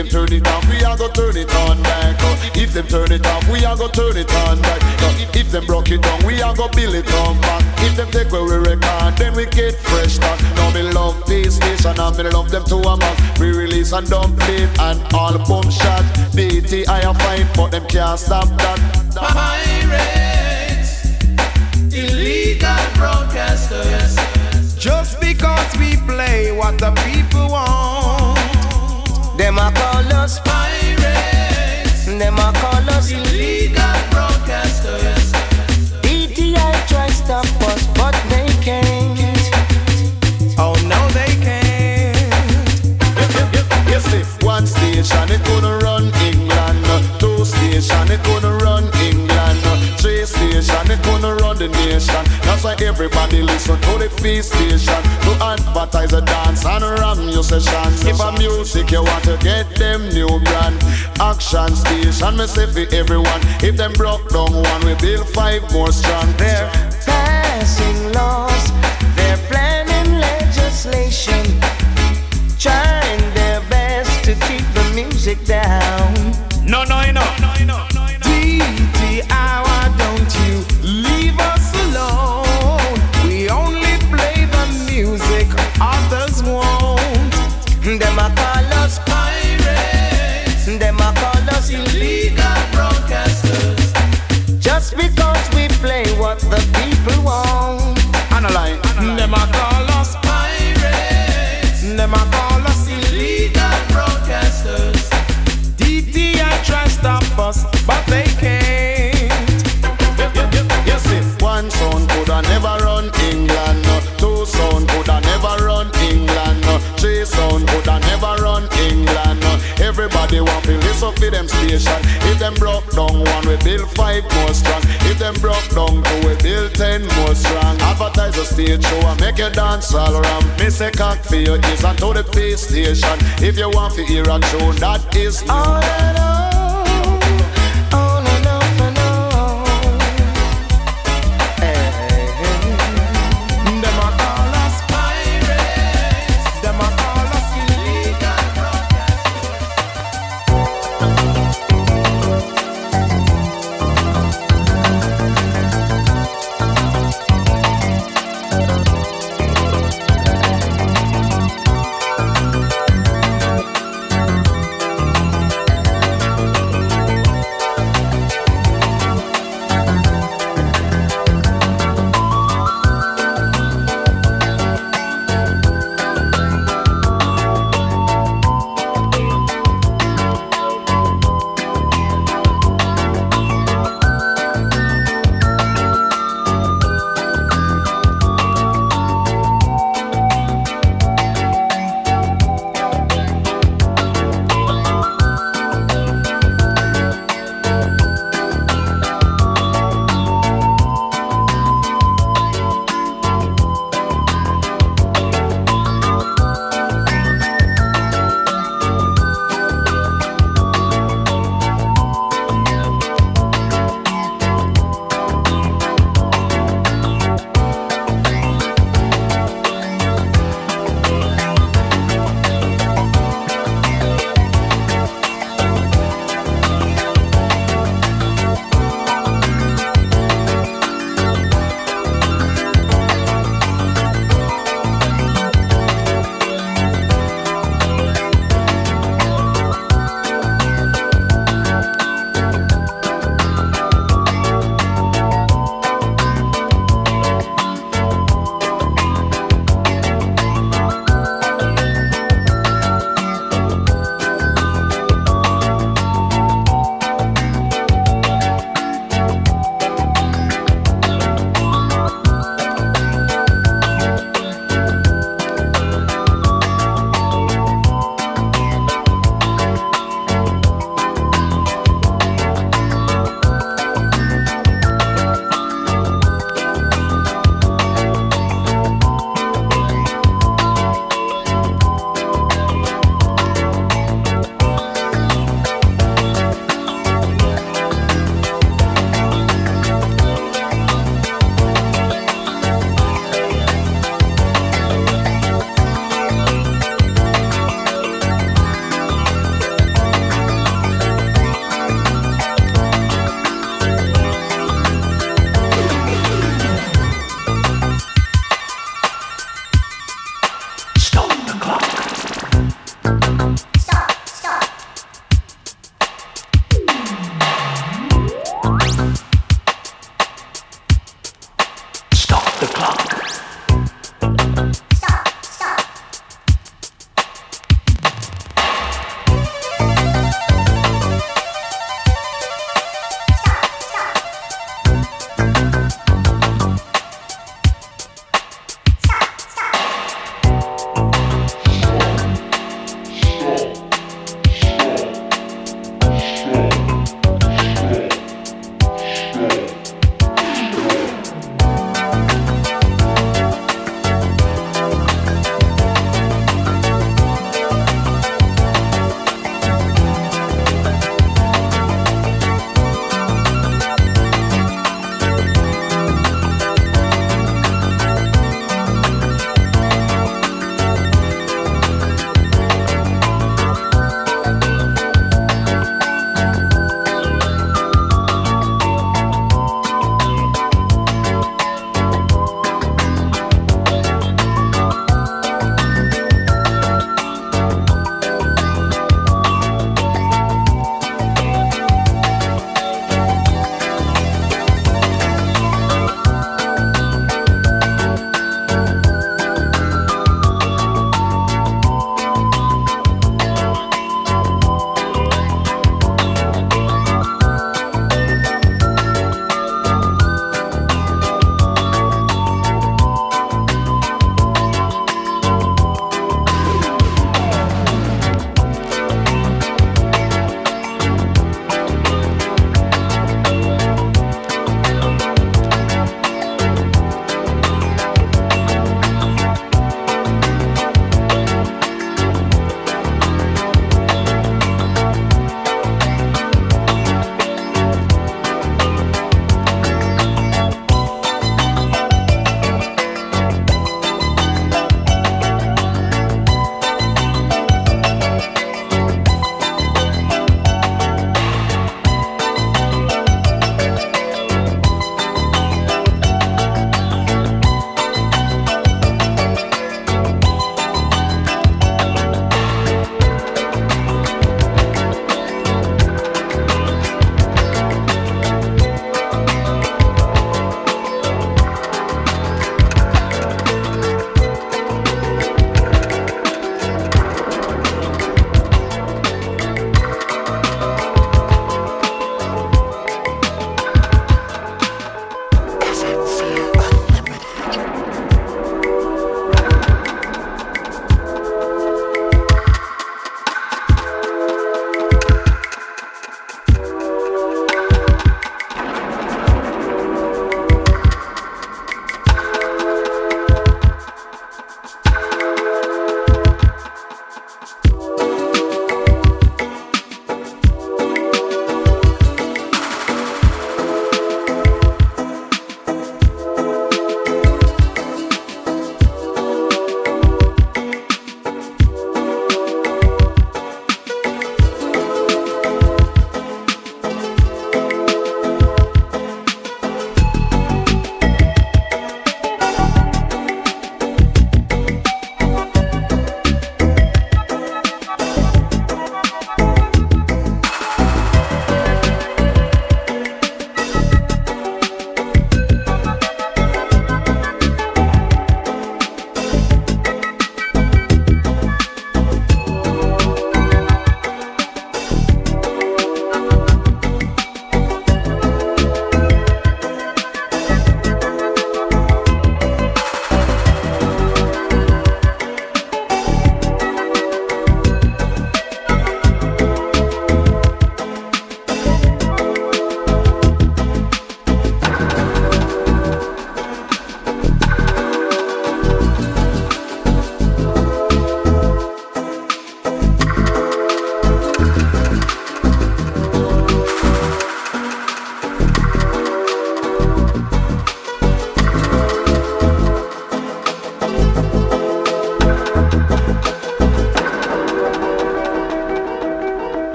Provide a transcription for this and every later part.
Them turn it off, we a go turn it on back. If them turn it off, we a go turn it on back. If them break it down, we a go build it up back. If them take what we record, then we get fresh back. Now me love this station, and me love them to a max. We release and dump it and all boom shot. DT I am fine, but them can't stop that. Pirates, illegal broadcasters. Just because we play what the people want. Them a call us Pirates, them a call us illegal it gonna run England, three station it gonna run the nation. That's why everybody listen to the feast station to advertise a dance and ram your session. If a music you want to get them new brand, action station me say for everyone. If them broke down one, we build five more strong. There. Passing laws, they're planning legislation, trying their best to keep the music down. No, no, no. DTI, why Them a call us alone? We only play the music others won't. Democalus Pirates, them a call listen to them station. If them broke down one, we build five more strong. If them broke down two, we build ten more strong. Advertise a stage show and make you dance all around. Miss a cock for your ears and to the pay station. If you want to hear a tune that is. On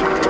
you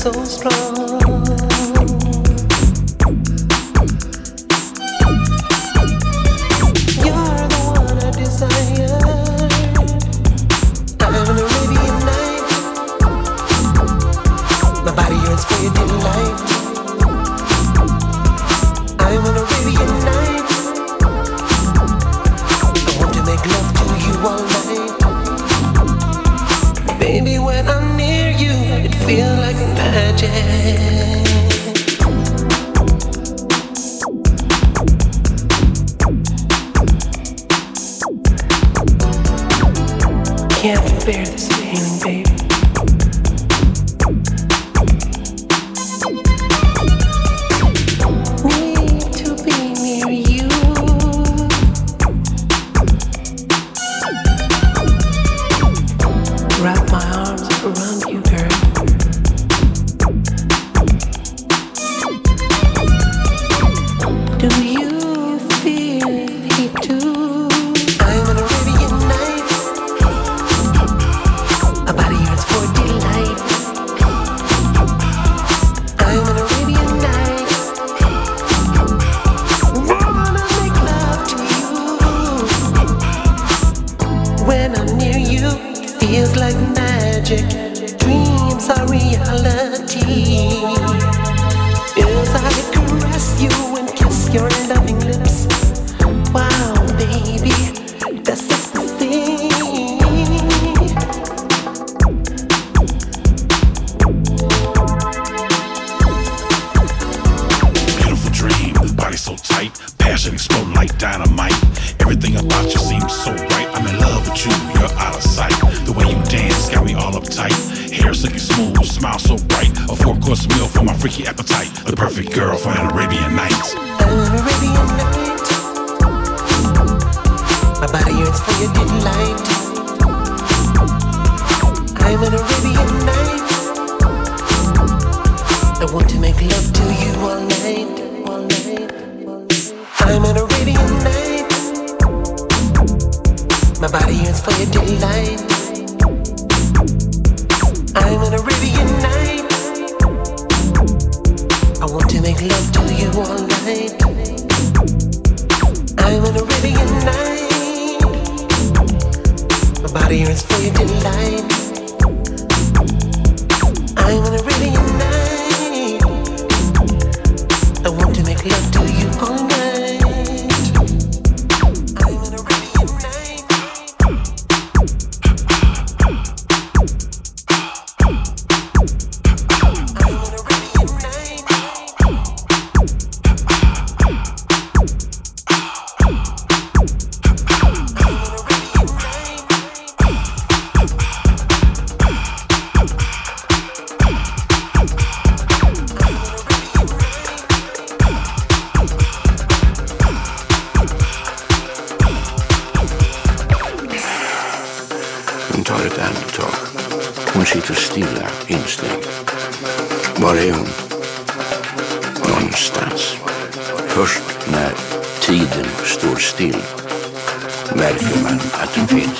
So strong. dynamite. Everything about you seems so right. I'm in love with you, you're out of sight. The way you dance got me all uptight. Hair looking smooth, smile so bright. A four course meal for my freaky appetite. The perfect girl for an Arabian. stilla instängd. Var är hon? Någonstans. Först när tiden står still märker man att den finns.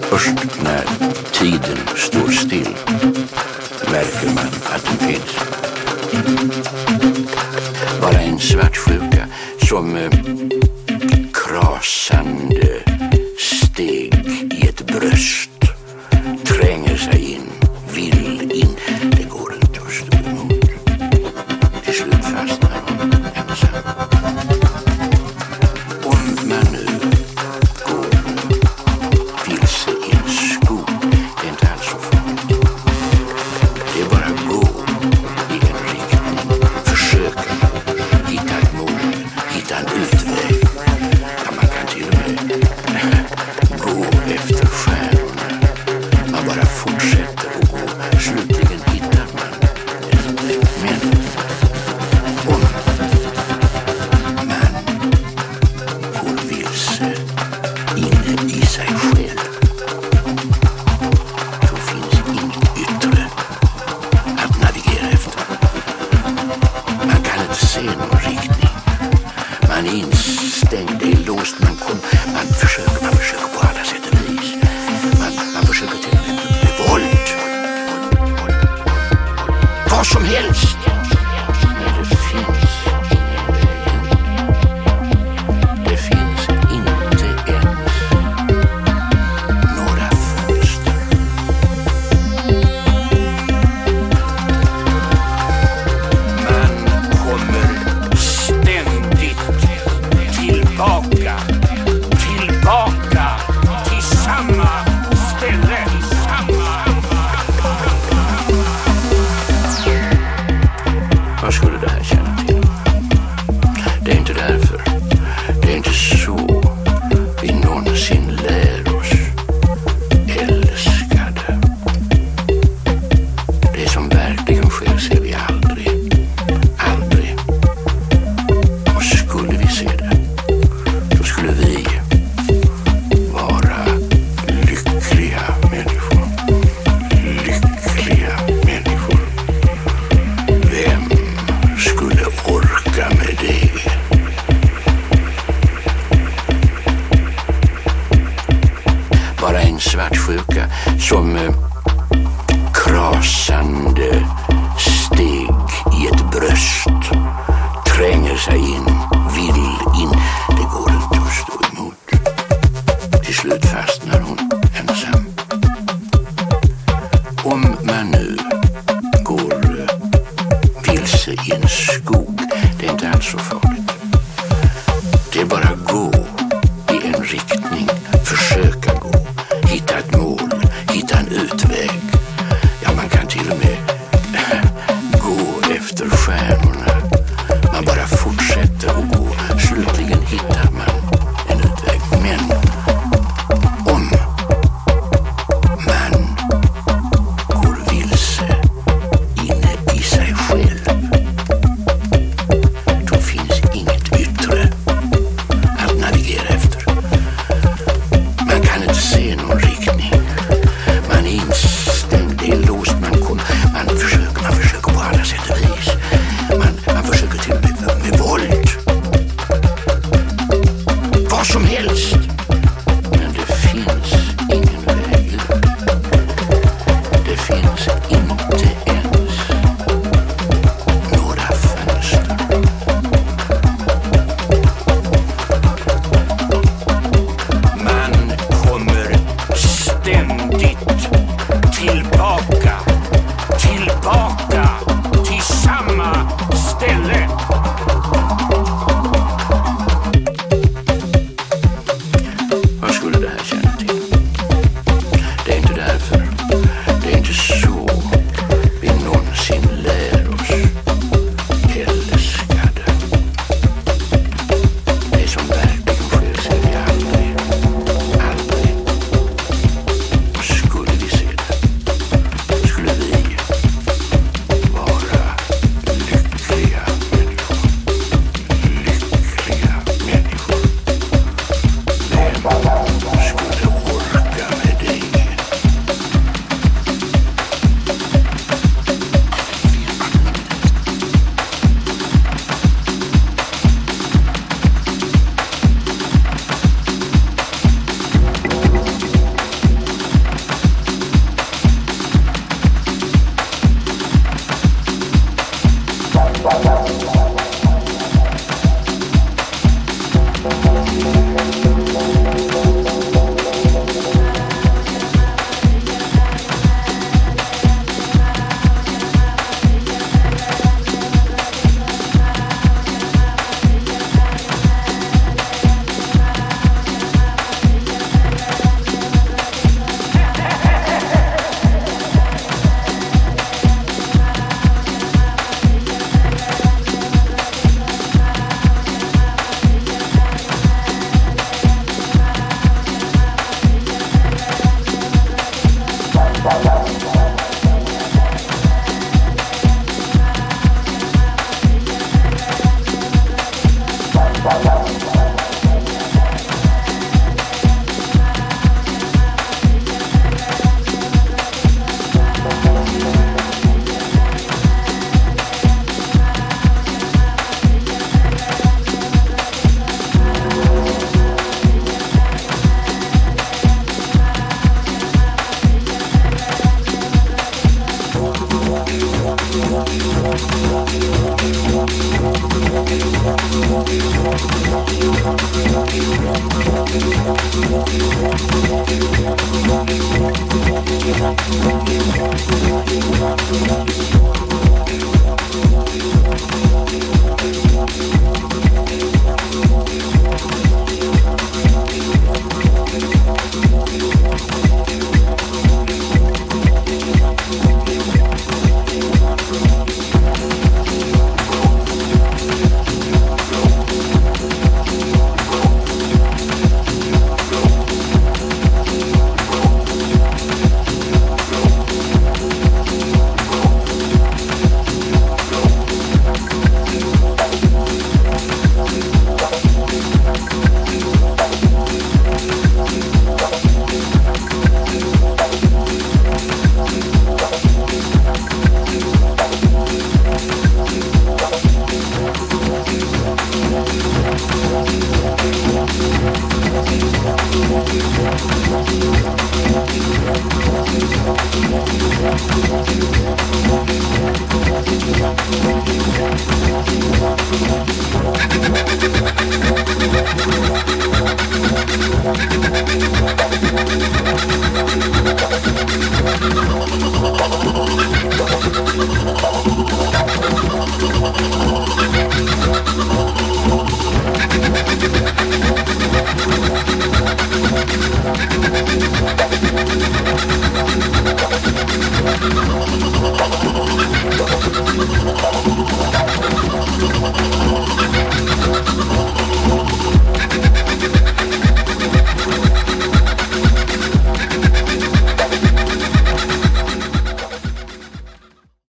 Först när tiden står still märker man att den finns. Bara en svart sju chauve, mais